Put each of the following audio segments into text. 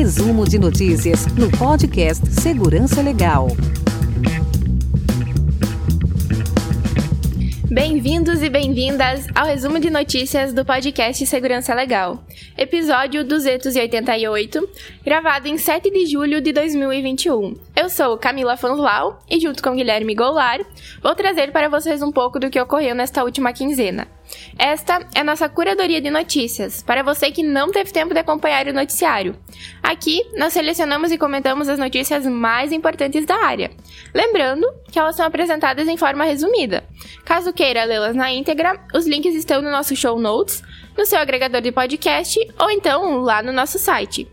Resumo de notícias no podcast Segurança Legal. Bem-vindos e bem-vindas ao resumo de notícias do podcast Segurança Legal, episódio 288, gravado em 7 de julho de 2021. Eu sou Camila Fanslau e, junto com Guilherme Goulart, vou trazer para vocês um pouco do que ocorreu nesta última quinzena. Esta é nossa curadoria de notícias, para você que não teve tempo de acompanhar o noticiário. Aqui, nós selecionamos e comentamos as notícias mais importantes da área. Lembrando que elas são apresentadas em forma resumida. Caso queira lê-las na íntegra, os links estão no nosso show notes, no seu agregador de podcast ou então lá no nosso site.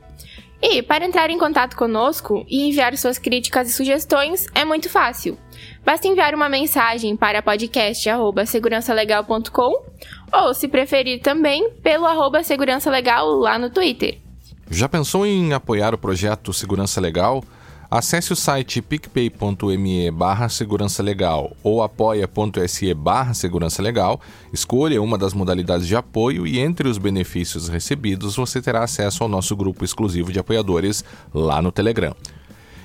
E para entrar em contato conosco e enviar suas críticas e sugestões é muito fácil. Basta enviar uma mensagem para podcast@segurançalegal.com ou, se preferir também, pelo arroba Segurança Legal lá no Twitter. Já pensou em apoiar o projeto Segurança Legal? Acesse o site picpay.me barra segurança legal ou apoia.se barra segurança legal, escolha uma das modalidades de apoio e entre os benefícios recebidos você terá acesso ao nosso grupo exclusivo de apoiadores lá no Telegram.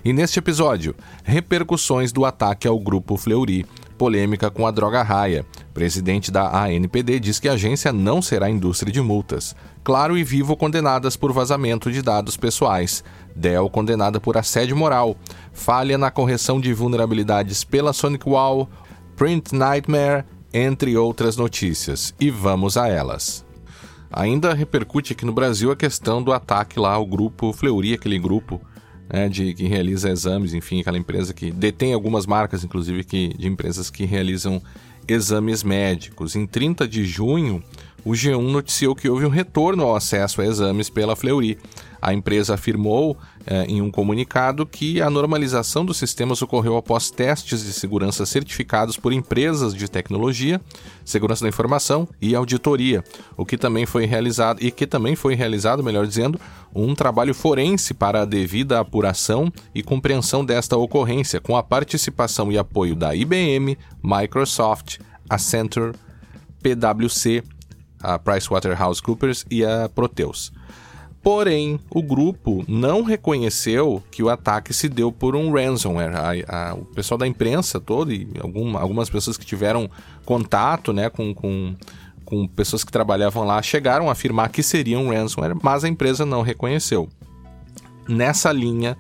E neste episódio, repercussões do ataque ao grupo Fleury, polêmica com a droga raia. Presidente da ANPD diz que a agência não será indústria de multas. Claro e Vivo condenadas por vazamento de dados pessoais. Dell condenada por assédio moral. Falha na correção de vulnerabilidades pela SonicWall. Print Nightmare, entre outras notícias. E vamos a elas. Ainda repercute aqui no Brasil a questão do ataque lá ao grupo Fleury, aquele grupo né, de que realiza exames, enfim, aquela empresa que detém algumas marcas, inclusive, que, de empresas que realizam exames médicos. Em 30 de junho, o G1 noticiou que houve um retorno ao acesso a exames pela Fleury. A empresa afirmou eh, em um comunicado que a normalização dos sistemas ocorreu após testes de segurança certificados por empresas de tecnologia, segurança da informação e auditoria, o que também foi realizado e que também foi realizado, melhor dizendo, um trabalho forense para a devida apuração e compreensão desta ocorrência, com a participação e apoio da IBM, Microsoft, Accenture, PwC, a PricewaterhouseCoopers e a Proteus. Porém, o grupo não reconheceu que o ataque se deu por um ransomware. A, a, o pessoal da imprensa todo e algum, algumas pessoas que tiveram contato né, com, com, com pessoas que trabalhavam lá chegaram a afirmar que seria um ransomware, mas a empresa não reconheceu. Nessa linha,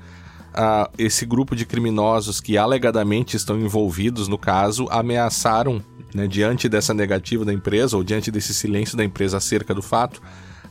uh, esse grupo de criminosos que alegadamente estão envolvidos no caso ameaçaram, né, diante dessa negativa da empresa ou diante desse silêncio da empresa acerca do fato,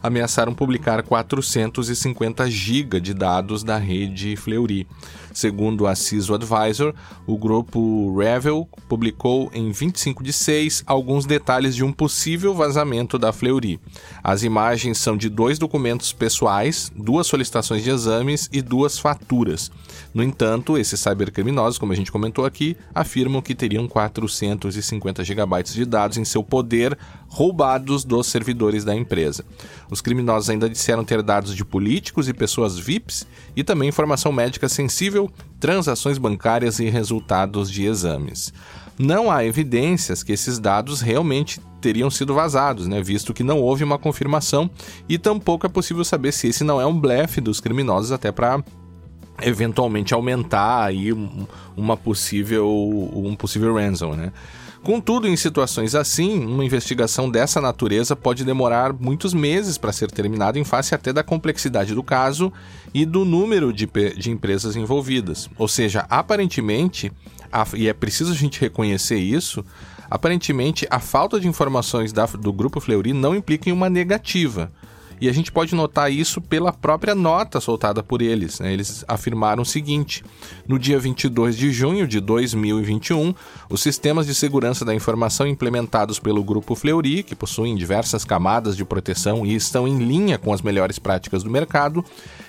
ameaçaram publicar 450 GB de dados da rede Fleury. Segundo a CISO Advisor, o grupo Revel publicou em 25 de 6 alguns detalhes de um possível vazamento da Fleury. As imagens são de dois documentos pessoais, duas solicitações de exames e duas faturas. No entanto, esses cybercriminosos, como a gente comentou aqui, afirmam que teriam 450 gigabytes de dados em seu poder roubados dos servidores da empresa. Os criminosos ainda disseram ter dados de políticos e pessoas VIPs e também informação médica sensível, transações bancárias e resultados de exames. Não há evidências que esses dados realmente teriam sido vazados, né, visto que não houve uma confirmação e tampouco é possível saber se esse não é um blefe dos criminosos até para eventualmente aumentar aí uma possível um possível ransom, né? Contudo, em situações assim, uma investigação dessa natureza pode demorar muitos meses para ser terminada, em face até da complexidade do caso e do número de, de empresas envolvidas. Ou seja, aparentemente, a, e é preciso a gente reconhecer isso, aparentemente a falta de informações da, do Grupo Fleury não implica em uma negativa. E a gente pode notar isso pela própria nota soltada por eles. Né? Eles afirmaram o seguinte: no dia 22 de junho de 2021, os sistemas de segurança da informação implementados pelo Grupo Fleury, que possuem diversas camadas de proteção e estão em linha com as melhores práticas do mercado,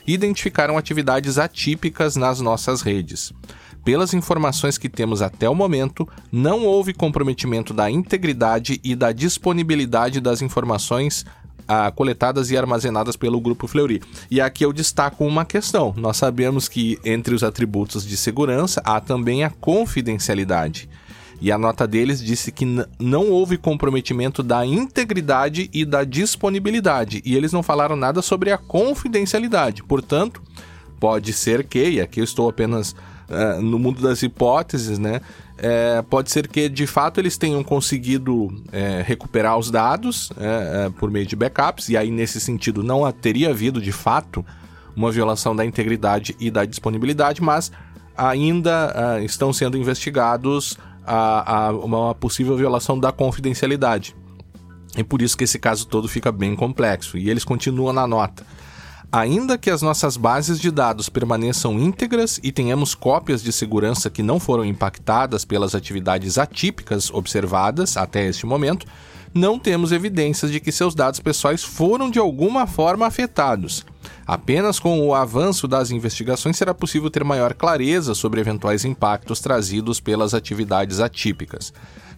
identificaram atividades atípicas nas nossas redes. Pelas informações que temos até o momento, não houve comprometimento da integridade e da disponibilidade das informações coletadas e armazenadas pelo grupo Fleury. E aqui eu destaco uma questão. Nós sabemos que entre os atributos de segurança há também a confidencialidade. E a nota deles disse que não houve comprometimento da integridade e da disponibilidade, e eles não falaram nada sobre a confidencialidade. Portanto, pode ser que, e aqui eu estou apenas uh, no mundo das hipóteses, né? É, pode ser que de fato eles tenham conseguido é, recuperar os dados é, por meio de backups, e aí nesse sentido não teria havido de fato uma violação da integridade e da disponibilidade, mas ainda uh, estão sendo investigados a, a uma possível violação da confidencialidade. E por isso que esse caso todo fica bem complexo. E eles continuam na nota. Ainda que as nossas bases de dados permaneçam íntegras e tenhamos cópias de segurança que não foram impactadas pelas atividades atípicas observadas até este momento, não temos evidências de que seus dados pessoais foram de alguma forma afetados. Apenas com o avanço das investigações será possível ter maior clareza sobre eventuais impactos trazidos pelas atividades atípicas.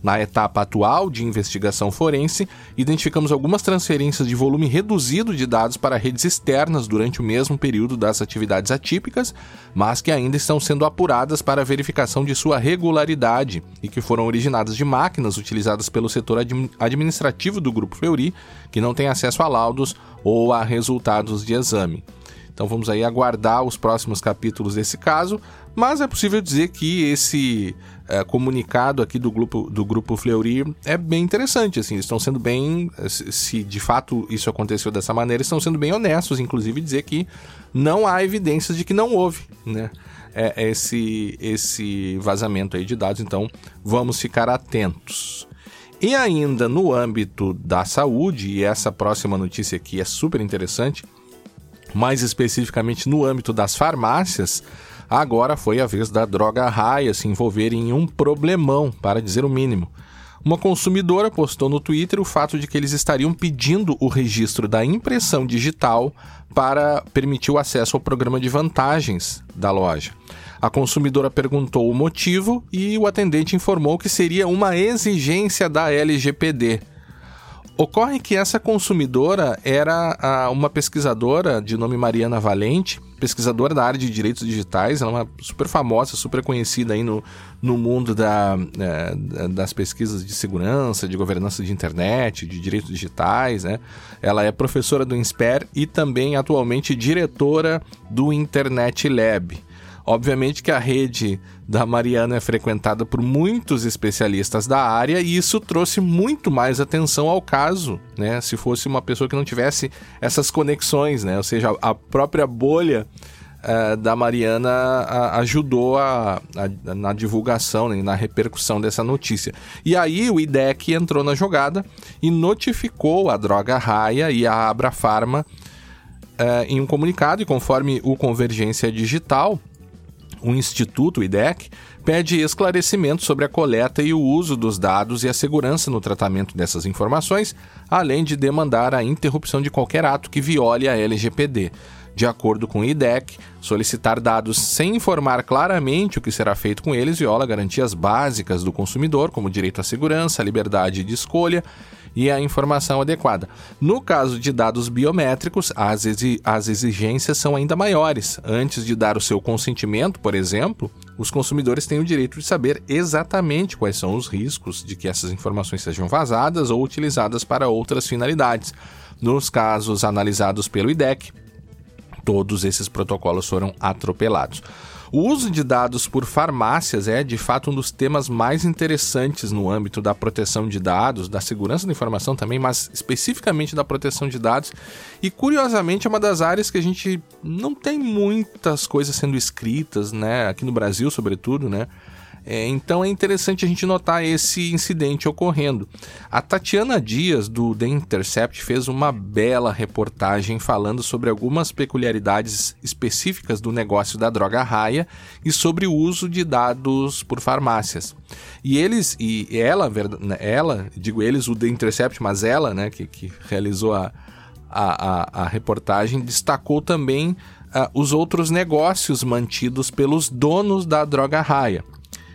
Na etapa atual de investigação forense, identificamos algumas transferências de volume reduzido de dados para redes externas durante o mesmo período das atividades atípicas, mas que ainda estão sendo apuradas para verificação de sua regularidade e que foram originadas de máquinas utilizadas pelo setor administrativo do Grupo Fleury, que não tem acesso a laudos ou a resultados de exame. Então vamos aí aguardar os próximos capítulos desse caso, mas é possível dizer que esse é, comunicado aqui do grupo do grupo Fleury é bem interessante, assim, estão sendo bem, se de fato isso aconteceu dessa maneira, estão sendo bem honestos, inclusive dizer que não há evidências de que não houve, né? É, esse esse vazamento aí de dados, então vamos ficar atentos. E ainda no âmbito da saúde, e essa próxima notícia aqui é super interessante, mais especificamente no âmbito das farmácias, agora foi a vez da droga raia se envolver em um problemão, para dizer o mínimo. Uma consumidora postou no Twitter o fato de que eles estariam pedindo o registro da impressão digital para permitir o acesso ao programa de vantagens da loja. A consumidora perguntou o motivo e o atendente informou que seria uma exigência da LGPD, Ocorre que essa consumidora era a, uma pesquisadora de nome Mariana Valente, pesquisadora da área de direitos digitais, ela é uma super famosa, super conhecida aí no, no mundo da, é, das pesquisas de segurança, de governança de internet, de direitos digitais, né? Ela é professora do INSPER e também atualmente diretora do Internet Lab. Obviamente que a rede da Mariana é frequentada por muitos especialistas da área e isso trouxe muito mais atenção ao caso, né? Se fosse uma pessoa que não tivesse essas conexões, né? Ou seja, a própria bolha uh, da Mariana ajudou a, a, na divulgação, né? na repercussão dessa notícia. E aí o IDEC entrou na jogada e notificou a droga Raia e a Abra Pharma uh, em um comunicado e conforme o Convergência Digital o Instituto, o IDEC, pede esclarecimento sobre a coleta e o uso dos dados e a segurança no tratamento dessas informações, além de demandar a interrupção de qualquer ato que viole a LGPD. De acordo com o IDEC, solicitar dados sem informar claramente o que será feito com eles viola garantias básicas do consumidor, como direito à segurança, liberdade de escolha e a informação adequada. No caso de dados biométricos, as, exi as exigências são ainda maiores. Antes de dar o seu consentimento, por exemplo, os consumidores têm o direito de saber exatamente quais são os riscos de que essas informações sejam vazadas ou utilizadas para outras finalidades. Nos casos analisados pelo IDEC, todos esses protocolos foram atropelados. O uso de dados por farmácias é, de fato, um dos temas mais interessantes no âmbito da proteção de dados, da segurança da informação também, mas especificamente da proteção de dados. E, curiosamente, é uma das áreas que a gente não tem muitas coisas sendo escritas, né? Aqui no Brasil, sobretudo, né? É, então é interessante a gente notar esse incidente ocorrendo. A Tatiana Dias, do The Intercept, fez uma bela reportagem falando sobre algumas peculiaridades específicas do negócio da droga raia e sobre o uso de dados por farmácias. E eles, e ela, né, ela, digo eles, o The Intercept, mas ela, né, que, que realizou a, a, a, a reportagem, destacou também uh, os outros negócios mantidos pelos donos da droga raia.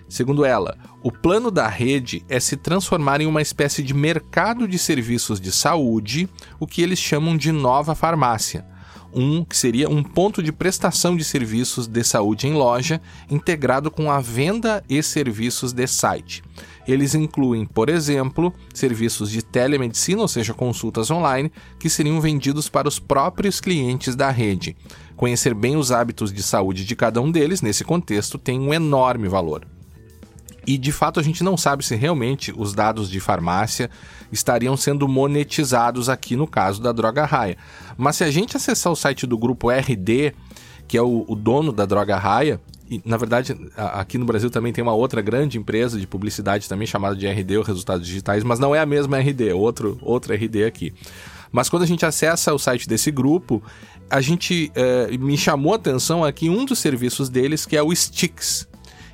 Segundo ela, o plano da rede é se transformar em uma espécie de mercado de serviços de saúde, o que eles chamam de nova farmácia. um que seria um ponto de prestação de serviços de saúde em loja, integrado com a venda e serviços de site. Eles incluem, por exemplo, serviços de telemedicina, ou seja, consultas online, que seriam vendidos para os próprios clientes da rede. Conhecer bem os hábitos de saúde de cada um deles, nesse contexto, tem um enorme valor. E de fato a gente não sabe se realmente os dados de farmácia estariam sendo monetizados aqui no caso da Droga Raia. Mas se a gente acessar o site do grupo RD, que é o, o dono da Droga Raia, e na verdade aqui no Brasil também tem uma outra grande empresa de publicidade também chamada de RD, o Resultados Digitais, mas não é a mesma RD, é outro, outro RD aqui. Mas quando a gente acessa o site desse grupo, a gente eh, me chamou a atenção aqui um dos serviços deles que é o Stix.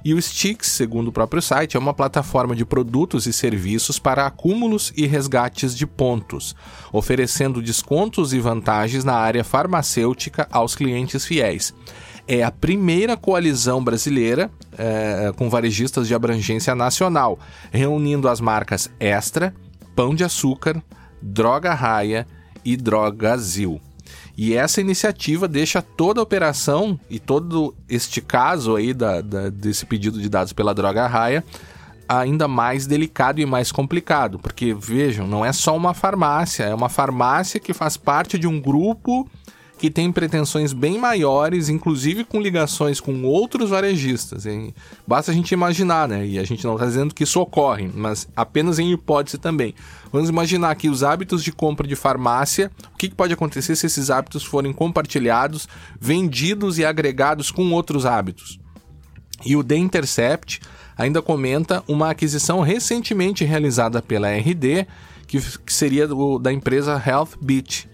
E o Stix, segundo o próprio site, é uma plataforma de produtos e serviços para acúmulos e resgates de pontos, oferecendo descontos e vantagens na área farmacêutica aos clientes fiéis. É a primeira coalizão brasileira é, com varejistas de abrangência nacional, reunindo as marcas Extra, Pão de Açúcar, Droga Raia e Drogazil. E essa iniciativa deixa toda a operação e todo este caso aí da, da, desse pedido de dados pela droga raia ainda mais delicado e mais complicado, porque vejam, não é só uma farmácia, é uma farmácia que faz parte de um grupo que tem pretensões bem maiores, inclusive com ligações com outros varejistas. Basta a gente imaginar, né? E a gente não está dizendo que isso ocorre, mas apenas em hipótese também. Vamos imaginar que os hábitos de compra de farmácia, o que, pode acontecer se esses hábitos forem compartilhados, vendidos e agregados com outros hábitos? E o The Intercept ainda comenta uma aquisição recentemente realizada pela RD, que, seria do, da empresa HealthBeat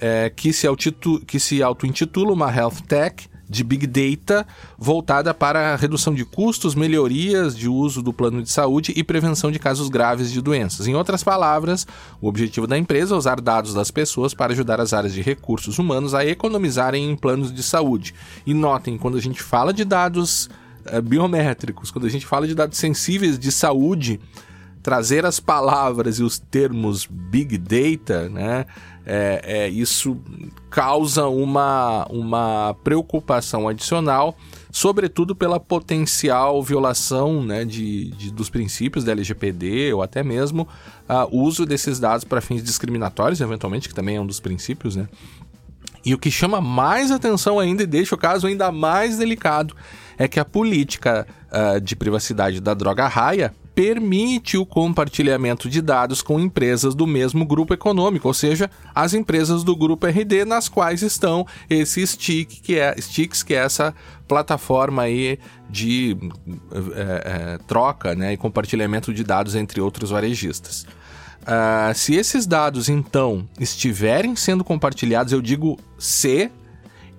é, que se auto-intitula uma Health Tech de Big Data voltada para redução de custos, melhorias de uso do plano de saúde e prevenção de casos graves de doenças. Em outras palavras, o objetivo da empresa é usar dados das pessoas para ajudar as áreas de recursos humanos a economizarem em planos de saúde. E notem, quando a gente fala de dados é, biométricos, quando a gente fala de dados sensíveis de saúde, trazer as palavras e os termos Big Data, né? É, é, isso causa uma, uma preocupação adicional, sobretudo pela potencial violação né, de, de, dos princípios da LGPD ou até mesmo o uh, uso desses dados para fins discriminatórios, eventualmente, que também é um dos princípios, né? E o que chama mais atenção ainda e deixa o caso ainda mais delicado é que a política uh, de privacidade da droga raia permite o compartilhamento de dados com empresas do mesmo grupo econômico, ou seja, as empresas do grupo RD nas quais estão esses STIC, que é, STICs, que é essa plataforma aí de é, é, troca né, e compartilhamento de dados entre outros varejistas. Uh, se esses dados então estiverem sendo compartilhados, eu digo se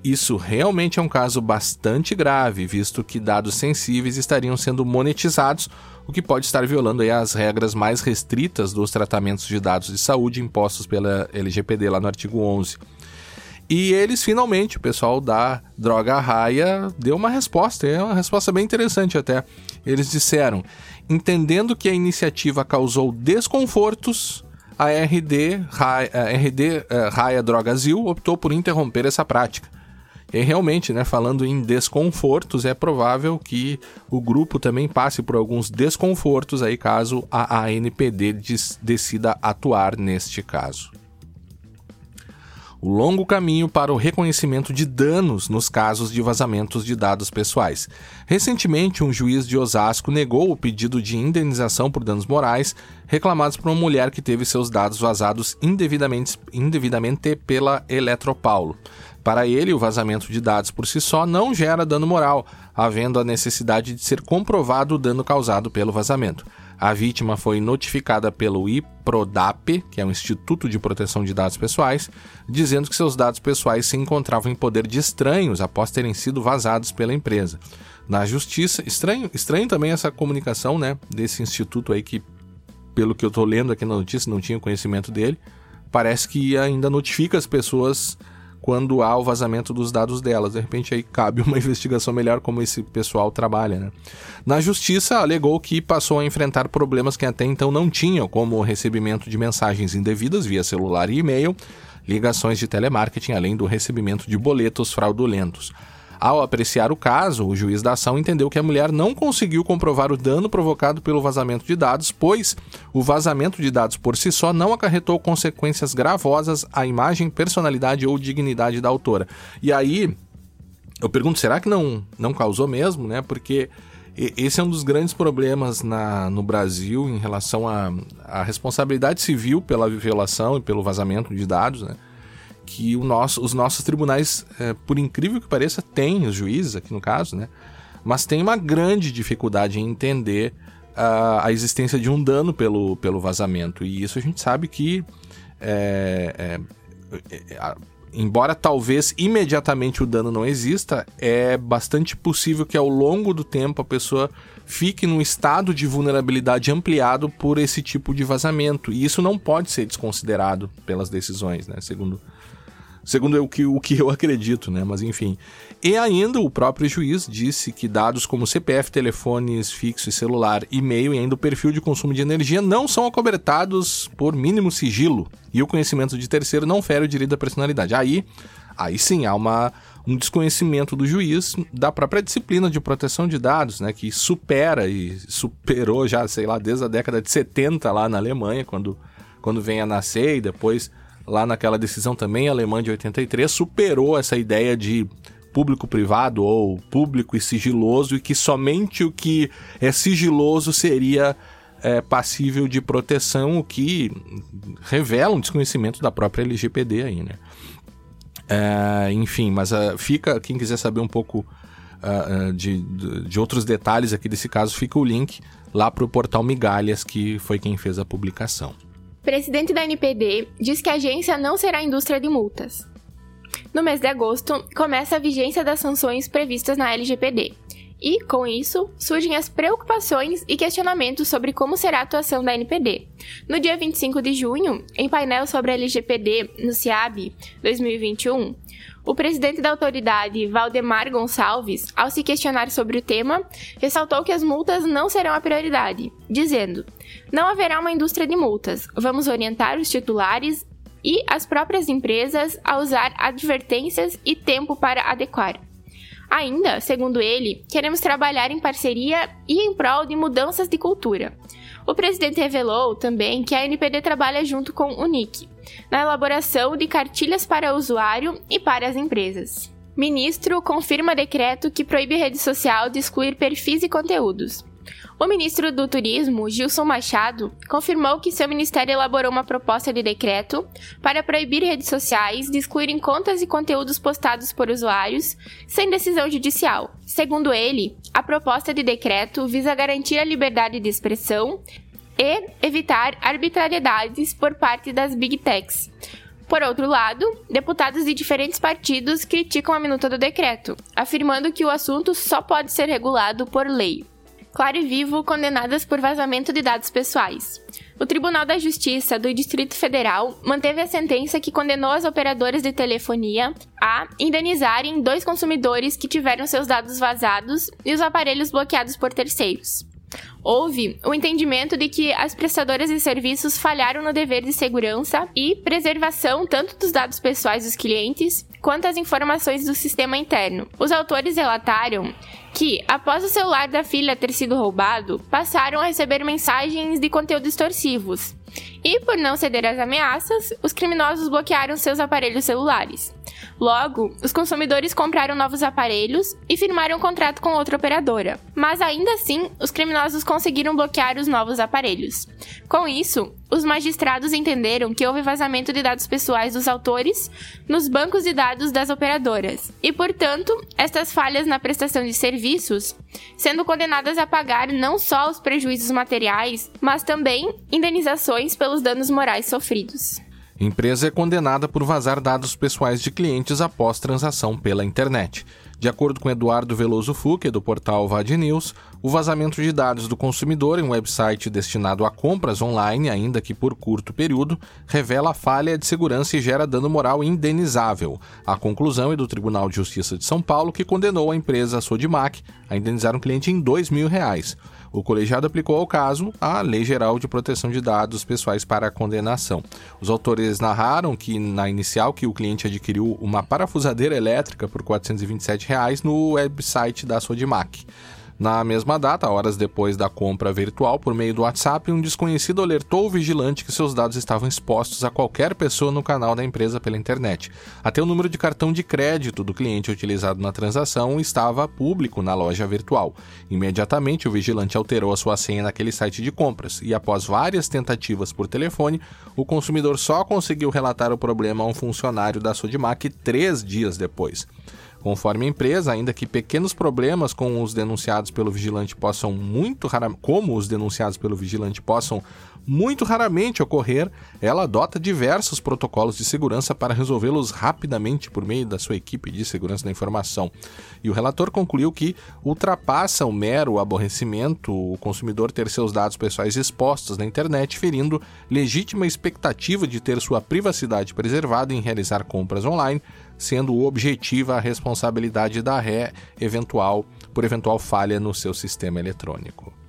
isso realmente é um caso bastante grave, visto que dados sensíveis estariam sendo monetizados, o que pode estar violando as regras mais restritas dos tratamentos de dados de saúde impostos pela LGPD lá no artigo 11. E eles finalmente, o pessoal da Droga Raia, deu uma resposta, é uma resposta bem interessante até. Eles disseram: entendendo que a iniciativa causou desconfortos, a RD, Raia, a RD eh, Raia optou por interromper essa prática. E realmente, né, falando em desconfortos, é provável que o grupo também passe por alguns desconfortos aí caso a ANPD decida atuar neste caso. O longo caminho para o reconhecimento de danos nos casos de vazamentos de dados pessoais. Recentemente, um juiz de Osasco negou o pedido de indenização por danos morais reclamados por uma mulher que teve seus dados vazados indevidamente, indevidamente pela Eletropaulo. Para ele, o vazamento de dados por si só não gera dano moral, havendo a necessidade de ser comprovado o dano causado pelo vazamento. A vítima foi notificada pelo IPRODAP, que é o Instituto de Proteção de Dados Pessoais, dizendo que seus dados pessoais se encontravam em poder de estranhos após terem sido vazados pela empresa. Na justiça, estranho, estranho também essa comunicação, né, desse instituto aí que, pelo que eu estou lendo aqui na notícia, não tinha conhecimento dele. Parece que ainda notifica as pessoas quando há o vazamento dos dados delas. De repente aí cabe uma investigação melhor como esse pessoal trabalha, né? Na justiça, alegou que passou a enfrentar problemas que até então não tinham, como o recebimento de mensagens indevidas via celular e e-mail, ligações de telemarketing, além do recebimento de boletos fraudulentos. Ao apreciar o caso, o juiz da ação entendeu que a mulher não conseguiu comprovar o dano provocado pelo vazamento de dados, pois o vazamento de dados por si só não acarretou consequências gravosas à imagem, personalidade ou dignidade da autora. E aí, eu pergunto, será que não, não causou mesmo, né? Porque esse é um dos grandes problemas na, no Brasil em relação à responsabilidade civil pela violação e pelo vazamento de dados, né? Que nosso, os nossos tribunais, é, por incrível que pareça, têm, os juízes aqui no caso, né? Mas tem uma grande dificuldade em entender uh, a existência de um dano pelo, pelo vazamento. E isso a gente sabe que, é, é, é, embora talvez imediatamente o dano não exista, é bastante possível que ao longo do tempo a pessoa fique num estado de vulnerabilidade ampliado por esse tipo de vazamento. E isso não pode ser desconsiderado pelas decisões, né? Segundo segundo o que, o que eu acredito, né? Mas enfim. E ainda o próprio juiz disse que dados como CPF, telefones fixo e celular, e-mail e ainda o perfil de consumo de energia não são acobertados por mínimo sigilo e o conhecimento de terceiro não fere o direito da personalidade. Aí, aí sim há uma, um desconhecimento do juiz da própria disciplina de proteção de dados, né, que supera e superou já, sei lá, desde a década de 70 lá na Alemanha, quando, quando vem a nascer e depois lá naquela decisão também alemã de 83, superou essa ideia de público-privado ou público e sigiloso, e que somente o que é sigiloso seria é, passível de proteção, o que revela um desconhecimento da própria LGPD aí, né? É, enfim, mas uh, fica, quem quiser saber um pouco uh, de, de outros detalhes aqui desse caso, fica o link lá para o portal Migalhas, que foi quem fez a publicação. Presidente da NPD diz que a agência não será indústria de multas. No mês de agosto, começa a vigência das sanções previstas na LGPD. E, com isso, surgem as preocupações e questionamentos sobre como será a atuação da NPD. No dia 25 de junho, em painel sobre a LGPD no CIAB 2021, o presidente da autoridade, Valdemar Gonçalves, ao se questionar sobre o tema, ressaltou que as multas não serão a prioridade, dizendo: Não haverá uma indústria de multas, vamos orientar os titulares e as próprias empresas a usar advertências e tempo para adequar. Ainda, segundo ele, queremos trabalhar em parceria e em prol de mudanças de cultura. O presidente revelou também que a NPD trabalha junto com o NIC na elaboração de cartilhas para o usuário e para as empresas. Ministro confirma decreto que proíbe rede social de excluir perfis e conteúdos. O ministro do Turismo, Gilson Machado, confirmou que seu ministério elaborou uma proposta de decreto para proibir redes sociais de excluírem contas e conteúdos postados por usuários sem decisão judicial. Segundo ele, a proposta de decreto visa garantir a liberdade de expressão e evitar arbitrariedades por parte das big techs. Por outro lado, deputados de diferentes partidos criticam a minuta do decreto, afirmando que o assunto só pode ser regulado por lei. Claro e Vivo condenadas por vazamento de dados pessoais. O Tribunal da Justiça do Distrito Federal manteve a sentença que condenou as operadoras de telefonia a indenizarem dois consumidores que tiveram seus dados vazados e os aparelhos bloqueados por terceiros. Houve o entendimento de que as prestadoras de serviços falharam no dever de segurança e preservação tanto dos dados pessoais dos clientes quanto as informações do sistema interno. Os autores relataram que, após o celular da filha ter sido roubado, passaram a receber mensagens de conteúdo extorsivos. E, por não ceder às ameaças, os criminosos bloquearam seus aparelhos celulares. Logo, os consumidores compraram novos aparelhos e firmaram um contrato com outra operadora. Mas ainda assim, os criminosos conseguiram bloquear os novos aparelhos. Com isso, os magistrados entenderam que houve vazamento de dados pessoais dos autores nos bancos de dados das operadoras, e, portanto, estas falhas na prestação de serviços sendo condenadas a pagar não só os prejuízos materiais, mas também indenizações pelos danos morais sofridos. Empresa é condenada por vazar dados pessoais de clientes após transação pela internet. De acordo com Eduardo Veloso Fuque, do portal Vad News, o vazamento de dados do consumidor em um website destinado a compras online, ainda que por curto período, revela falha de segurança e gera dano moral indenizável. A conclusão é do Tribunal de Justiça de São Paulo, que condenou a empresa Sodimac a indenizar um cliente em 2 mil reais. O colegiado aplicou ao caso a Lei Geral de Proteção de Dados Pessoais para a condenação. Os autores narraram que, na inicial, que o cliente adquiriu uma parafusadeira elétrica por R$ 427 reais no website da Sodimac. Na mesma data, horas depois da compra virtual por meio do WhatsApp, um desconhecido alertou o vigilante que seus dados estavam expostos a qualquer pessoa no canal da empresa pela internet. Até o número de cartão de crédito do cliente utilizado na transação estava público na loja virtual. Imediatamente, o vigilante alterou a sua senha naquele site de compras e, após várias tentativas por telefone, o consumidor só conseguiu relatar o problema a um funcionário da Sodimac três dias depois. Conforme a empresa, ainda que pequenos problemas com os denunciados pelo vigilante possam muito raramente, como os denunciados pelo vigilante possam muito raramente ocorrer, ela adota diversos protocolos de segurança para resolvê-los rapidamente por meio da sua equipe de segurança da informação. E o relator concluiu que ultrapassa o mero aborrecimento o consumidor ter seus dados pessoais expostos na internet, ferindo legítima expectativa de ter sua privacidade preservada em realizar compras online, sendo objetiva a responsabilidade da ré eventual por eventual falha no seu sistema eletrônico.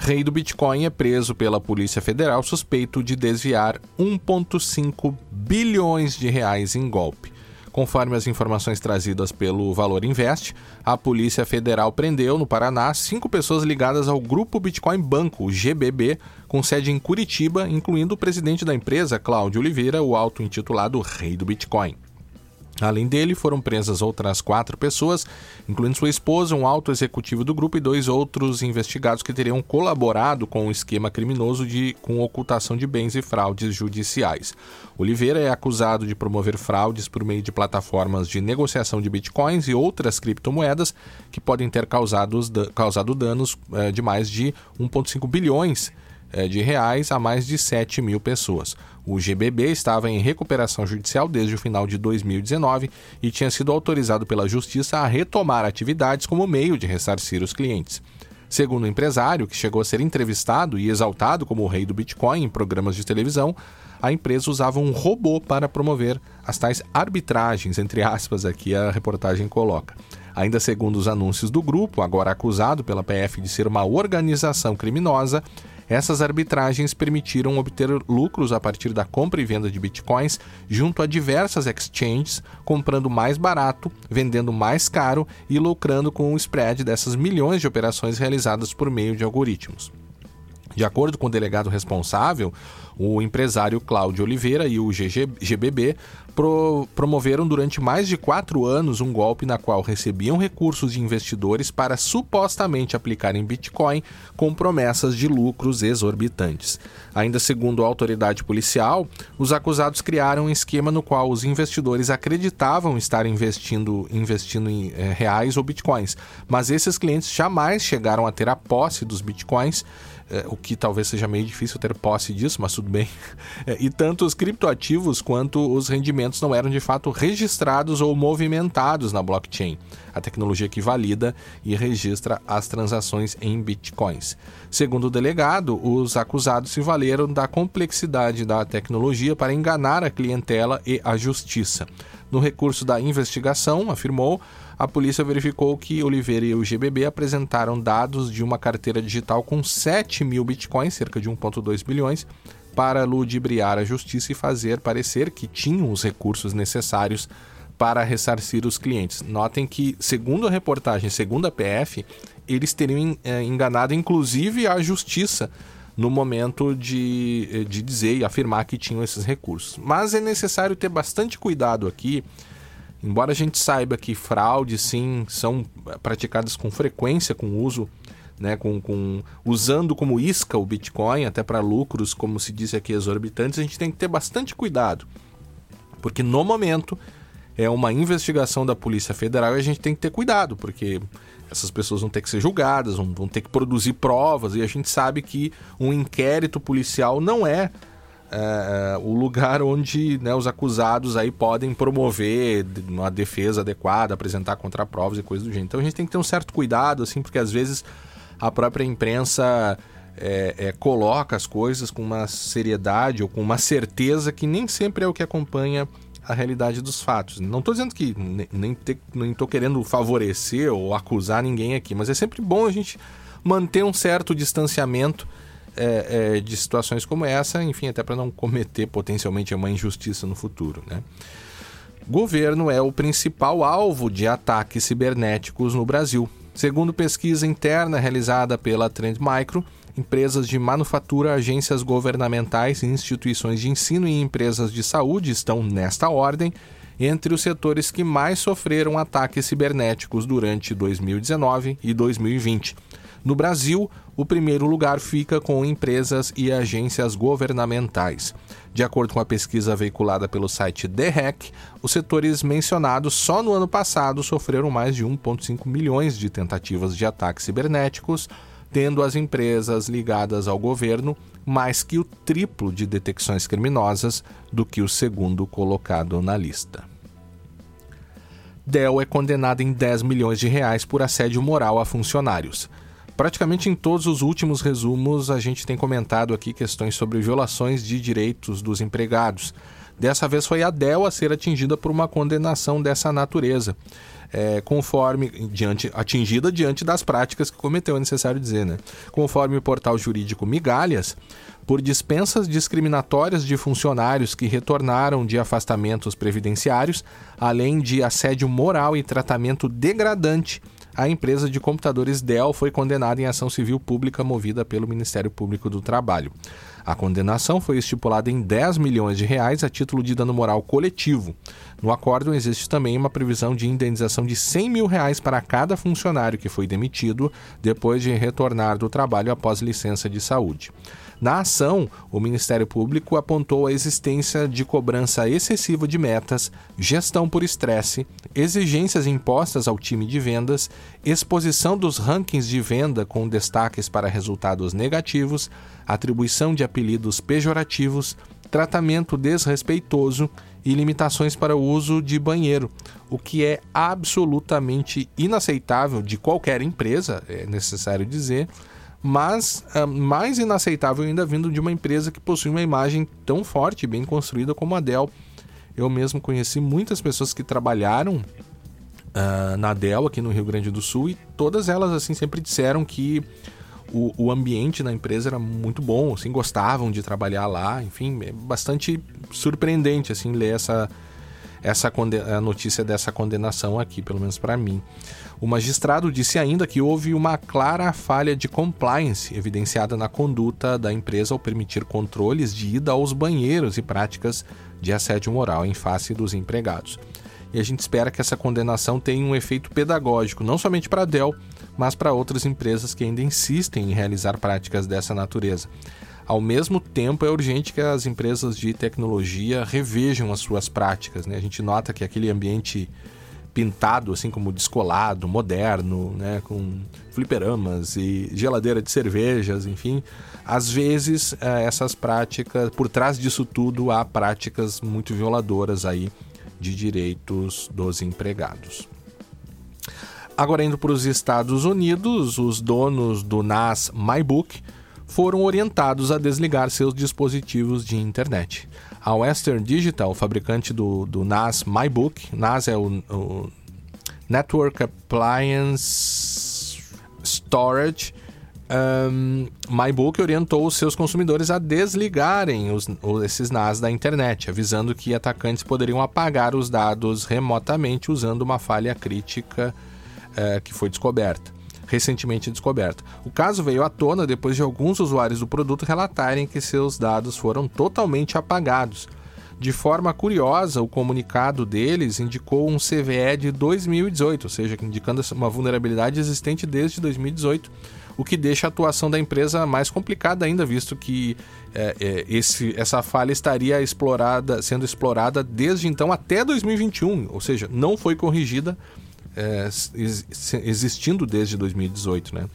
Rei do Bitcoin é preso pela Polícia Federal suspeito de desviar 1,5 bilhões de reais em golpe. Conforme as informações trazidas pelo Valor Invest, a Polícia Federal prendeu no Paraná cinco pessoas ligadas ao Grupo Bitcoin Banco, GBB, com sede em Curitiba, incluindo o presidente da empresa, Cláudio Oliveira, o auto-intitulado Rei do Bitcoin. Além dele, foram presas outras quatro pessoas, incluindo sua esposa, um alto executivo do grupo e dois outros investigados que teriam colaborado com o um esquema criminoso de com ocultação de bens e fraudes judiciais. Oliveira é acusado de promover fraudes por meio de plataformas de negociação de bitcoins e outras criptomoedas que podem ter causado, causado danos eh, de mais de 1,5 bilhões de reais a mais de 7 mil pessoas. O GBB estava em recuperação judicial desde o final de 2019 e tinha sido autorizado pela Justiça a retomar atividades como meio de ressarcir os clientes. Segundo o empresário, que chegou a ser entrevistado e exaltado como o rei do Bitcoin em programas de televisão, a empresa usava um robô para promover as tais arbitragens, entre aspas, aqui a reportagem coloca. Ainda segundo os anúncios do grupo, agora acusado pela PF de ser uma organização criminosa, essas arbitragens permitiram obter lucros a partir da compra e venda de bitcoins junto a diversas exchanges, comprando mais barato, vendendo mais caro e lucrando com o spread dessas milhões de operações realizadas por meio de algoritmos. De acordo com o delegado responsável, o empresário Cláudio Oliveira e o GBB pro promoveram durante mais de quatro anos um golpe na qual recebiam recursos de investidores para supostamente aplicar em Bitcoin com promessas de lucros exorbitantes. Ainda segundo a autoridade policial, os acusados criaram um esquema no qual os investidores acreditavam estar investindo, investindo em é, reais ou bitcoins, mas esses clientes jamais chegaram a ter a posse dos bitcoins é, o que talvez seja meio difícil ter posse disso, mas tudo bem. É, e tanto os criptoativos quanto os rendimentos não eram de fato registrados ou movimentados na blockchain, a tecnologia que valida e registra as transações em bitcoins. Segundo o delegado, os acusados se valeram da complexidade da tecnologia para enganar a clientela e a justiça. No recurso da investigação, afirmou, a polícia verificou que Oliveira e o GBB apresentaram dados de uma carteira digital com 7 mil bitcoins, cerca de 1,2 bilhões, para ludibriar a justiça e fazer parecer que tinham os recursos necessários para ressarcir os clientes. Notem que, segundo a reportagem, segundo a PF, eles teriam é, enganado inclusive a justiça no momento de, de dizer e afirmar que tinham esses recursos. Mas é necessário ter bastante cuidado aqui, embora a gente saiba que fraudes sim são praticadas com frequência com uso né, com, com, usando como isca o Bitcoin até para lucros, como se diz aqui, exorbitantes, a gente tem que ter bastante cuidado, porque no momento é uma investigação da Polícia Federal e a gente tem que ter cuidado, porque essas pessoas vão ter que ser julgadas, vão, vão ter que produzir provas, e a gente sabe que um inquérito policial não é é, o lugar onde né, os acusados aí podem promover uma defesa adequada, apresentar contraprovas e coisas do gênero. Então a gente tem que ter um certo cuidado, assim, porque às vezes a própria imprensa é, é, coloca as coisas com uma seriedade ou com uma certeza que nem sempre é o que acompanha a realidade dos fatos. Não estou dizendo que nem estou querendo favorecer ou acusar ninguém aqui, mas é sempre bom a gente manter um certo distanciamento é, é, de situações como essa, enfim, até para não cometer potencialmente uma injustiça no futuro. Né? Governo é o principal alvo de ataques cibernéticos no Brasil. Segundo pesquisa interna realizada pela Trend Micro, empresas de manufatura, agências governamentais, instituições de ensino e empresas de saúde estão, nesta ordem, entre os setores que mais sofreram ataques cibernéticos durante 2019 e 2020. No Brasil, o primeiro lugar fica com empresas e agências governamentais. De acordo com a pesquisa veiculada pelo site Hack, os setores mencionados só no ano passado sofreram mais de 1,5 milhões de tentativas de ataques cibernéticos, tendo as empresas ligadas ao governo mais que o triplo de detecções criminosas do que o segundo colocado na lista. Dell é condenado em 10 milhões de reais por assédio moral a funcionários. Praticamente em todos os últimos resumos, a gente tem comentado aqui questões sobre violações de direitos dos empregados. Dessa vez foi a Dell a ser atingida por uma condenação dessa natureza, é, conforme diante, atingida diante das práticas que cometeu, é necessário dizer, né? Conforme o portal jurídico Migalhas, por dispensas discriminatórias de funcionários que retornaram de afastamentos previdenciários, além de assédio moral e tratamento degradante a empresa de computadores Dell foi condenada em ação civil pública movida pelo Ministério Público do Trabalho. A condenação foi estipulada em 10 milhões de reais a título de dano moral coletivo. No acordo existe também uma previsão de indenização de 100 mil reais para cada funcionário que foi demitido depois de retornar do trabalho após licença de saúde. Na ação, o Ministério Público apontou a existência de cobrança excessiva de metas, gestão por estresse, exigências impostas ao time de vendas, exposição dos rankings de venda com destaques para resultados negativos, atribuição de apelidos pejorativos, tratamento desrespeitoso e limitações para o uso de banheiro, o que é absolutamente inaceitável de qualquer empresa, é necessário dizer mas uh, mais inaceitável ainda vindo de uma empresa que possui uma imagem tão forte e bem construída como a Dell. Eu mesmo conheci muitas pessoas que trabalharam uh, na Dell aqui no Rio Grande do Sul e todas elas assim sempre disseram que o, o ambiente na empresa era muito bom, assim, gostavam de trabalhar lá, enfim, é bastante surpreendente assim ler essa essa a notícia dessa condenação aqui, pelo menos para mim. O magistrado disse ainda que houve uma clara falha de compliance evidenciada na conduta da empresa ao permitir controles de ida aos banheiros e práticas de assédio moral em face dos empregados. E a gente espera que essa condenação tenha um efeito pedagógico, não somente para a Dell, mas para outras empresas que ainda insistem em realizar práticas dessa natureza. Ao mesmo tempo, é urgente que as empresas de tecnologia revejam as suas práticas. Né? A gente nota que aquele ambiente pintado, assim como descolado, moderno, né? com fliperamas e geladeira de cervejas, enfim, às vezes eh, essas práticas, por trás disso tudo, há práticas muito violadoras aí de direitos dos empregados. Agora indo para os Estados Unidos, os donos do NAS MyBook foram orientados a desligar seus dispositivos de internet. A Western Digital, fabricante do, do NAS MyBook, NAS é o, o Network Appliance Storage, um, MyBook orientou os seus consumidores a desligarem os, esses NAS da internet, avisando que atacantes poderiam apagar os dados remotamente usando uma falha crítica uh, que foi descoberta recentemente descoberta. O caso veio à tona depois de alguns usuários do produto relatarem que seus dados foram totalmente apagados. De forma curiosa, o comunicado deles indicou um CVE de 2018, ou seja, indicando uma vulnerabilidade existente desde 2018, o que deixa a atuação da empresa mais complicada ainda, visto que é, é, esse, essa falha estaria explorada, sendo explorada desde então até 2021, ou seja, não foi corrigida é, existindo desde 2018, né?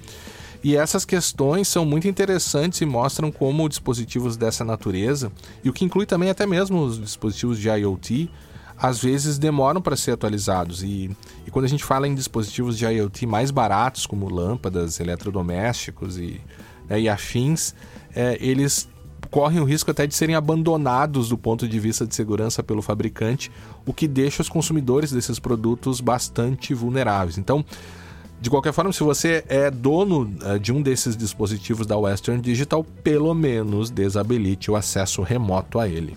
E essas questões são muito interessantes e mostram como dispositivos dessa natureza, e o que inclui também até mesmo os dispositivos de IoT, às vezes demoram para ser atualizados. E, e, quando a gente fala em dispositivos de IoT mais baratos, como lâmpadas, eletrodomésticos e, né, e afins, é, eles correm o risco até de serem abandonados do ponto de vista de segurança pelo fabricante, o que deixa os consumidores desses produtos bastante vulneráveis. Então, de qualquer forma, se você é dono uh, de um desses dispositivos da Western Digital, pelo menos desabilite o acesso remoto a ele.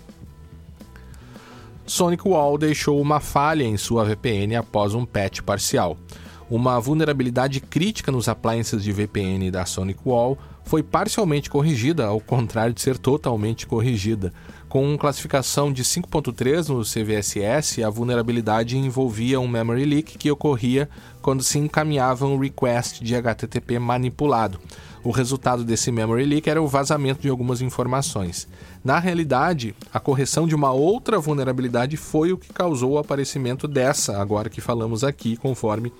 Sonic Wall deixou uma falha em sua VPN após um patch parcial. Uma vulnerabilidade crítica nos appliances de VPN da Sonic Wall foi parcialmente corrigida, ao contrário de ser totalmente corrigida. Com classificação de 5.3 no CVSS, a vulnerabilidade envolvia um memory leak que ocorria quando se encaminhava um request de HTTP manipulado. O resultado desse memory leak era o vazamento de algumas informações. Na realidade, a correção de uma outra vulnerabilidade foi o que causou o aparecimento dessa, agora que falamos aqui, conforme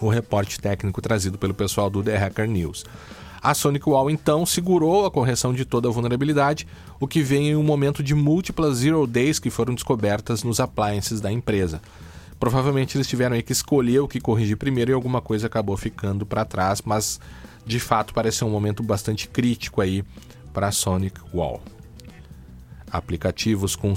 o reporte técnico trazido pelo pessoal do The Hacker News. A Sonic Wall então segurou a correção de toda a vulnerabilidade, o que vem em um momento de múltiplas zero days que foram descobertas nos appliances da empresa. Provavelmente eles tiveram que escolher o que corrigir primeiro e alguma coisa acabou ficando para trás, mas de fato parece ser um momento bastante crítico aí para a Sonic Wall. Aplicativos com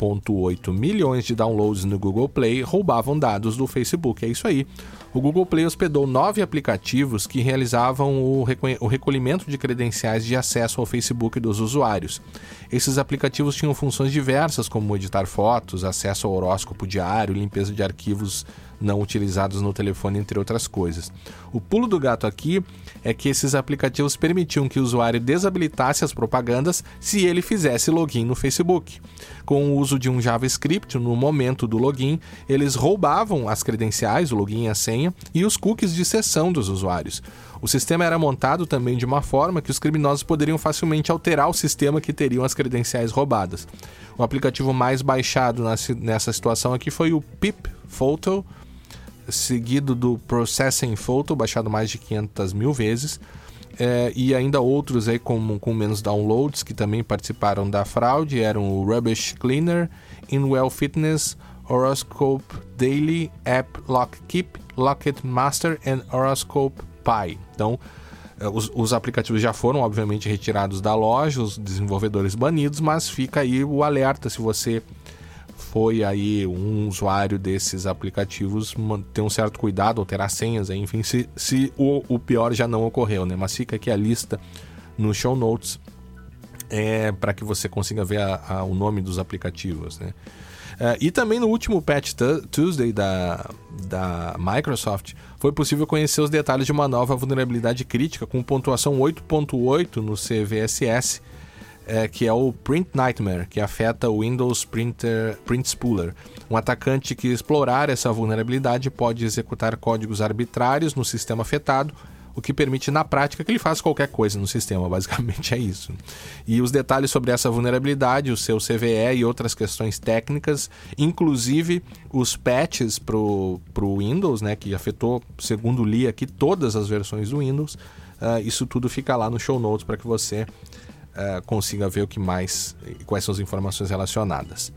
5.8 milhões de downloads no Google Play roubavam dados do Facebook. É isso aí o Google Play hospedou nove aplicativos que realizavam o, o recolhimento de credenciais de acesso ao Facebook dos usuários. Esses aplicativos tinham funções diversas, como editar fotos, acesso ao horóscopo diário, limpeza de arquivos não utilizados no telefone, entre outras coisas. O pulo do gato aqui é que esses aplicativos permitiam que o usuário desabilitasse as propagandas se ele fizesse login no Facebook. Com o uso de um JavaScript no momento do login, eles roubavam as credenciais, o login e a senha, e os cookies de sessão dos usuários. O sistema era montado também de uma forma que os criminosos poderiam facilmente alterar o sistema que teriam as credenciais roubadas. O aplicativo mais baixado nessa situação aqui foi o Pip Photo, seguido do Processing Photo, baixado mais de 500 mil vezes, é, e ainda outros aí com, com menos downloads que também participaram da fraude eram o Rubbish Cleaner, InWell Fitness, Horoscope Daily, App Lock Keep, Locket Master e Horoscope Pi. Então, é, os, os, aplicativos já foram, obviamente, retirados da loja, os desenvolvedores banidos, mas fica aí o alerta se você foi aí um usuário desses aplicativos ter um certo cuidado, alterar senhas, enfim, se, se o, o pior já não ocorreu, né? Mas fica aqui a lista no show notes é, para que você consiga ver a, a, o nome dos aplicativos, né? É, e também no último Patch Tuesday da, da Microsoft, foi possível conhecer os detalhes de uma nova vulnerabilidade crítica com pontuação 8.8 no CVSS, é, que é o Print Nightmare, que afeta o Windows Printer Print Spooler. Um atacante que explorar essa vulnerabilidade pode executar códigos arbitrários no sistema afetado, o que permite na prática que ele faça qualquer coisa no sistema, basicamente é isso. E os detalhes sobre essa vulnerabilidade, o seu CVE e outras questões técnicas, inclusive os patches para o Windows, né, que afetou, segundo li aqui, todas as versões do Windows, uh, isso tudo fica lá no show notes para que você uh, consiga ver o que mais, quais são as informações relacionadas.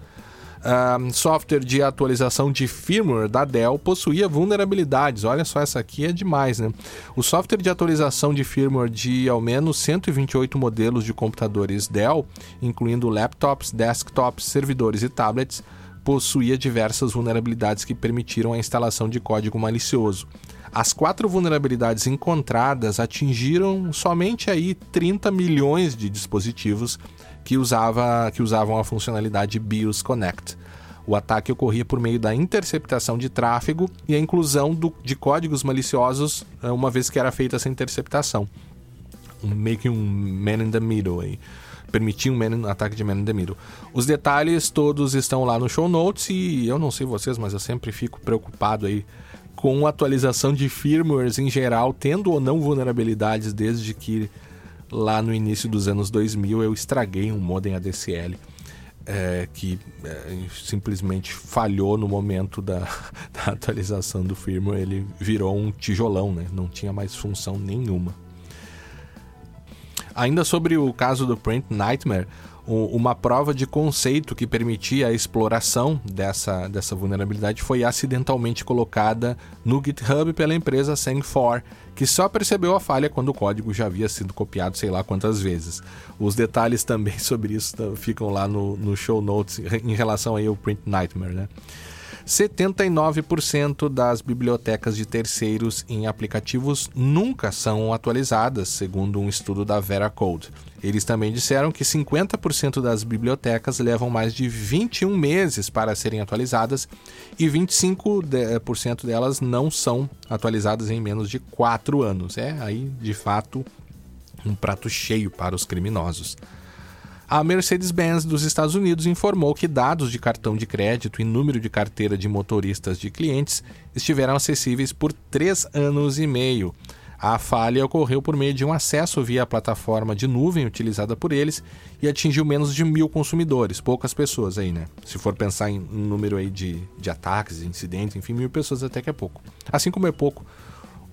Uh, software de atualização de firmware da Dell possuía vulnerabilidades. Olha só, essa aqui é demais, né? O software de atualização de firmware de ao menos 128 modelos de computadores Dell, incluindo laptops, desktops, servidores e tablets, possuía diversas vulnerabilidades que permitiram a instalação de código malicioso. As quatro vulnerabilidades encontradas atingiram somente aí 30 milhões de dispositivos que, usava, que usavam a funcionalidade BIOS Connect. O ataque ocorria por meio da interceptação de tráfego e a inclusão do, de códigos maliciosos eh, uma vez que era feita essa interceptação. Um, meio que um man in the middle aí. Permitia um man, ataque de man in the middle. Os detalhes todos estão lá no show notes e eu não sei vocês, mas eu sempre fico preocupado aí com atualização de firmwares em geral, tendo ou não vulnerabilidades desde que lá no início dos anos 2000 eu estraguei um modem ADSL. é, que é, simplesmente falhou no momento da, da, atualização do firmware, ele virou um tijolão, né? não tinha mais função nenhuma. Ainda sobre o caso do Print Nightmare, uma prova de conceito que permitia a exploração dessa, dessa vulnerabilidade foi acidentalmente colocada no GitHub pela empresa Sang4, que só percebeu a falha quando o código já havia sido copiado sei lá quantas vezes. Os detalhes também sobre isso ficam lá no, no show notes em relação aí ao Print Nightmare, né? 79% das bibliotecas de terceiros em aplicativos nunca são atualizadas, segundo um estudo da Veracode. Eles também disseram que 50% das bibliotecas levam mais de 21 meses para serem atualizadas e 25% delas não são atualizadas em menos de 4 anos. É aí, de fato, um prato cheio para os criminosos. A Mercedes-Benz dos Estados Unidos informou que dados de cartão de crédito e número de carteira de motoristas de clientes estiveram acessíveis por três anos e meio. A falha ocorreu por meio de um acesso via a plataforma de nuvem utilizada por eles e atingiu menos de mil consumidores, poucas pessoas aí, né? Se for pensar em um número aí de, de ataques, incidentes, enfim, mil pessoas até que é pouco. Assim como é pouco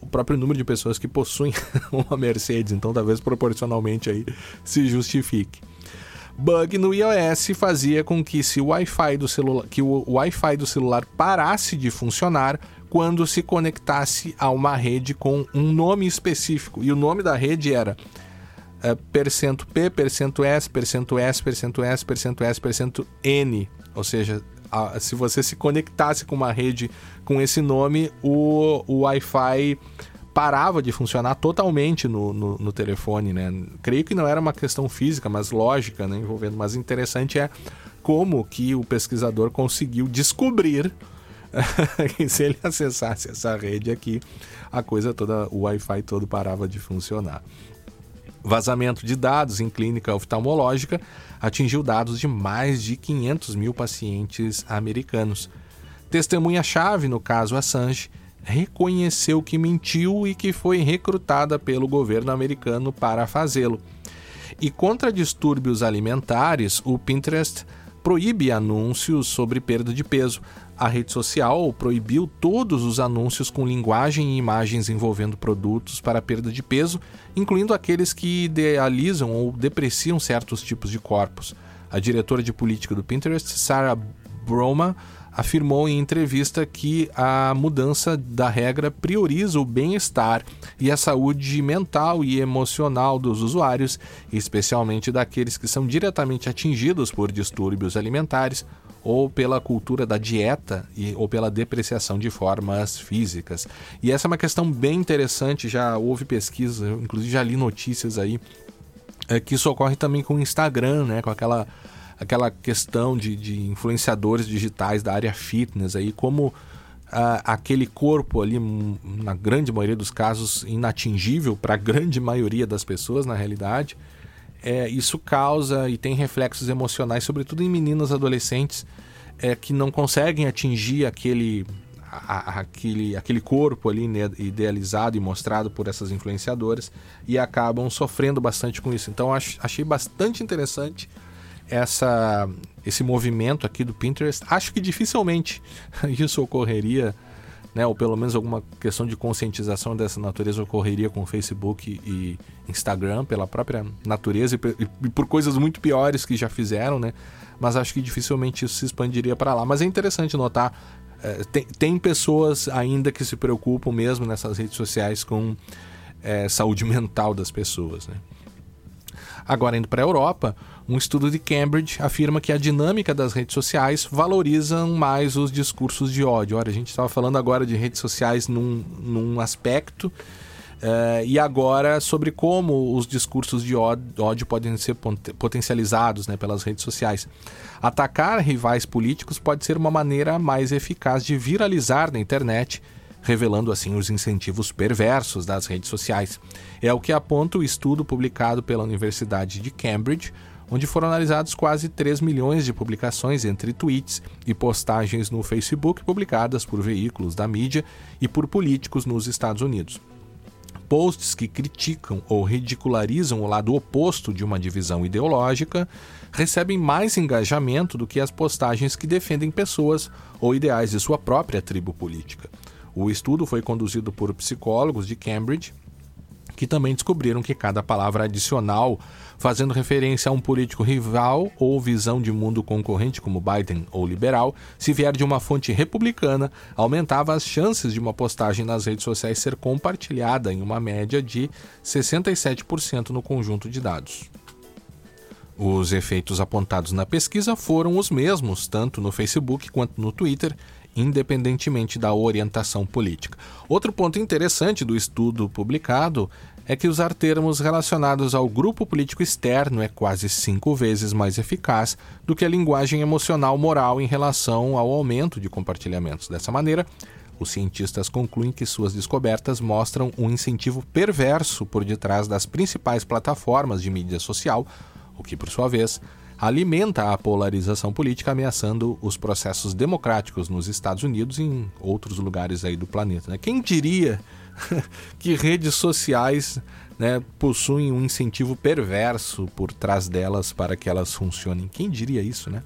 o próprio número de pessoas que possuem uma Mercedes, então talvez proporcionalmente aí se justifique. Bug no iOS fazia com que se o Wi-Fi do celular, que o Wi-Fi do celular parasse de funcionar quando se conectasse a uma rede com um nome específico. E o nome da rede era é, percento P, percento S, percento S, percento S, percento S, percento N. Ou seja, a, se você se conectasse com uma rede com esse nome, o, o Wi-Fi parava de funcionar totalmente no, no, no, telefone, né? Creio que não era uma questão física, mas lógica, né, envolvendo. Mas interessante é como que o pesquisador conseguiu descobrir que se ele acessasse essa rede aqui, a coisa toda, o Wi-Fi todo parava de funcionar. Vazamento de dados em clínica oftalmológica atingiu dados de mais de 500 mil pacientes americanos. Testemunha-chave no caso Assange reconheceu que mentiu e que foi recrutada pelo governo americano para fazê-lo. E contra distúrbios alimentares, o Pinterest proíbe anúncios sobre perda de peso. A rede social proibiu todos os anúncios com linguagem e imagens envolvendo produtos para perda de peso, incluindo aqueles que idealizam ou depreciam certos tipos de corpos. A diretora de política do Pinterest, Sarah Broma, afirmou em entrevista que a mudança da regra prioriza o bem-estar e a saúde mental e emocional dos usuários, especialmente daqueles que são diretamente atingidos por distúrbios alimentares ou pela cultura da dieta e, ou pela depreciação de formas físicas. E essa é uma questão bem interessante, já houve pesquisa, inclusive já li notícias aí, é, que isso ocorre também com o Instagram, né, com aquela aquela questão de, de influenciadores digitais da área fitness aí, como ah, aquele corpo ali, na grande maioria dos casos, inatingível para a grande maioria das pessoas, na realidade, é, isso causa e tem reflexos emocionais, sobretudo em meninas adolescentes é, que não conseguem atingir aquele, aquele, aquele corpo ali né, idealizado e mostrado por essas influenciadoras e acabam sofrendo bastante com isso. Então, ach, achei bastante interessante essa, esse movimento aqui do Pinterest, acho que dificilmente isso ocorreria, né, ou pelo menos alguma questão de conscientização dessa natureza ocorreria com Facebook e Instagram, pela própria natureza e, por coisas muito piores que já fizeram, né? Mas acho que dificilmente isso se expandiria para lá. Mas é interessante notar, é, tem, tem pessoas ainda que se preocupam mesmo nessas redes sociais com é, saúde mental das pessoas, né? Agora, indo para a Europa, um estudo de Cambridge afirma que a dinâmica das redes sociais valorizam mais os discursos de ódio. Olha, a gente estava falando agora de redes sociais num, num aspecto, uh, e agora sobre como os discursos de ódio podem ser potencializados né, pelas redes sociais. Atacar rivais políticos pode ser uma maneira mais eficaz de viralizar na internet revelando assim os incentivos perversos das redes sociais. É o que aponta o estudo publicado pela Universidade de Cambridge, onde foram analisados quase 3 milhões de publicações entre tweets e postagens no Facebook publicadas por veículos da mídia e por políticos nos Estados Unidos. posts que criticam ou ridicularizam o lado oposto de uma divisão ideológica recebem mais engajamento do que as postagens que defendem pessoas ou ideais de sua própria tribo política. O estudo foi conduzido por psicólogos de Cambridge que também descobriram que cada palavra adicional, fazendo referência a um político rival ou visão de mundo concorrente como Biden ou liberal, se vier de uma fonte republicana, aumentava as chances de uma postagem nas redes sociais ser compartilhada em uma média de 67% no conjunto de dados. Os efeitos apontados na pesquisa foram os mesmos, tanto no Facebook quanto no Twitter, independentemente da orientação política. Outro ponto interessante do estudo publicado é que usar termos relacionados ao grupo político externo é quase cinco vezes mais eficaz do que a linguagem emocional moral em relação ao aumento de compartilhamentos. Dessa maneira, os cientistas concluem que suas descobertas mostram um incentivo perverso por detrás das principais plataformas de mídia social, o que, por sua vez, alimenta a polarização política, ameaçando os processos democráticos nos Estados Unidos e em outros lugares aí do planeta. Né? Quem diria que redes sociais né, possuem um incentivo perverso por trás delas para que elas funcionem? Quem diria isso, né?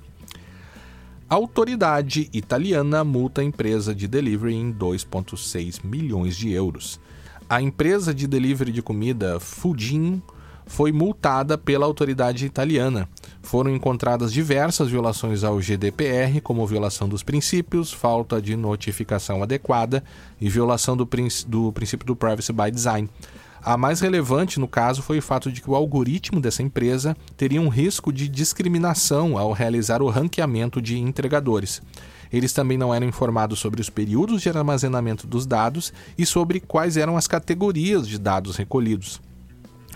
A autoridade italiana multa a empresa de delivery em 2,6 milhões de euros. A empresa de delivery de comida Fujin foi multada pela autoridade italiana. Foram encontradas diversas violações ao GDPR, como violação dos princípios, falta de notificação adequada e violação do, princ do princípio do privacy by design. A mais relevante no caso foi o fato de que o algoritmo dessa empresa teria um risco de discriminação ao realizar o ranqueamento de entregadores. Eles também não eram informados sobre os períodos de armazenamento dos dados e sobre quais eram as categorias de dados recolhidos.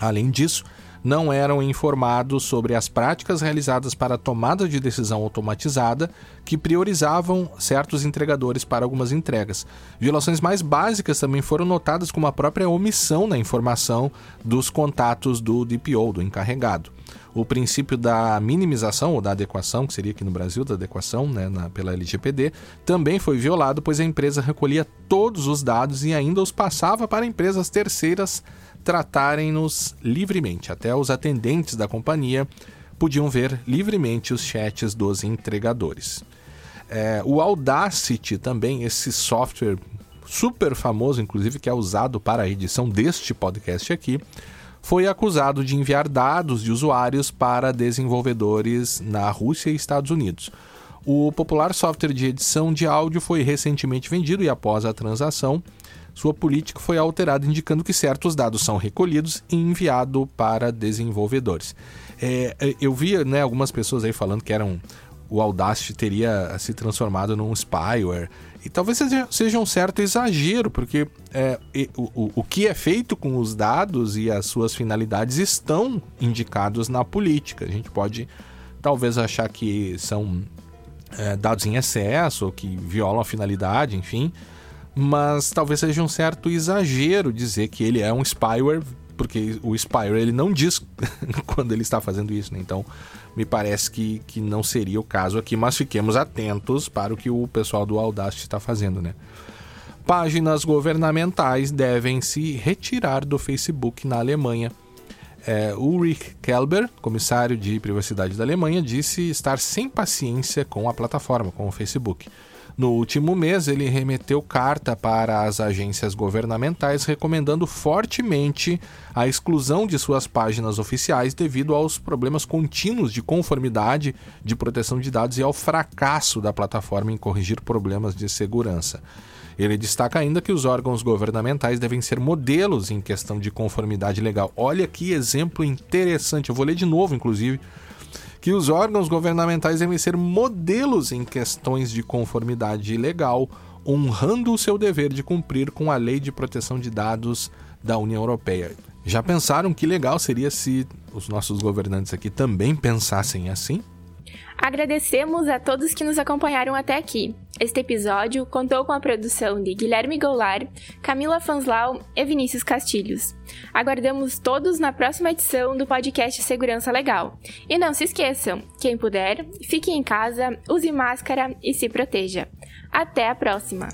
Além disso, não eram informados sobre as práticas realizadas para tomada de decisão automatizada que priorizavam certos entregadores para algumas entregas. Violações mais básicas também foram notadas como a própria omissão na informação dos contatos do DPO, do encarregado. O princípio da minimização ou da adequação, que seria aqui no Brasil da adequação né, na, pela LGPD, também foi violado, pois a empresa recolhia todos os dados e ainda os passava para empresas terceiras tratarem-nos livremente. Até os atendentes da companhia podiam ver livremente os chats dos entregadores. É, o Audacity também, esse software super famoso, inclusive, que é usado para a edição deste podcast aqui, foi acusado de enviar dados de usuários para desenvolvedores na Rússia e Estados Unidos. O popular software de edição de áudio foi recentemente vendido e, após a transação, sua política foi alterada, indicando que certos dados são recolhidos e enviados para desenvolvedores. É, é, eu vi né, algumas pessoas aí falando que eram o Audacity teria se transformado num spyware. E talvez seja, um certo exagero, porque é, o, o que é feito com os dados e as suas finalidades estão indicados na política. A gente pode talvez achar que são é, dados em excesso, ou que violam a finalidade, enfim mas talvez seja um certo exagero dizer que ele é um spyware, porque o spyware ele não diz quando ele está fazendo isso, né? Então, me parece que, que não seria o caso aqui, mas fiquemos atentos para o que o pessoal do Audacity está fazendo, né? Páginas governamentais devem se retirar do Facebook na Alemanha. É, Ulrich Kelber, comissário de privacidade da Alemanha, disse estar sem paciência com a plataforma, com o Facebook. No último mês, ele remeteu carta para as agências governamentais recomendando fortemente a exclusão de suas páginas oficiais devido aos problemas contínuos de conformidade, de proteção de dados e ao fracasso da plataforma em corrigir problemas de segurança. Ele destaca ainda que os órgãos governamentais devem ser modelos em questão de conformidade legal. Olha que exemplo interessante, eu vou ler de novo, inclusive que os órgãos governamentais devem ser modelos em questões de conformidade legal, honrando o seu dever de cumprir com a Lei de Proteção de Dados da União Europeia. Já pensaram que legal seria se os nossos governantes aqui também pensassem assim? Agradecemos a todos que nos acompanharam até aqui. Este episódio contou com a produção de Guilherme Goulart, Camila Fanslau e Vinícius Castilhos. Aguardamos todos na próxima edição do podcast Segurança Legal. E não se esqueçam, quem puder, fique em casa, use máscara e se proteja. Até a próxima!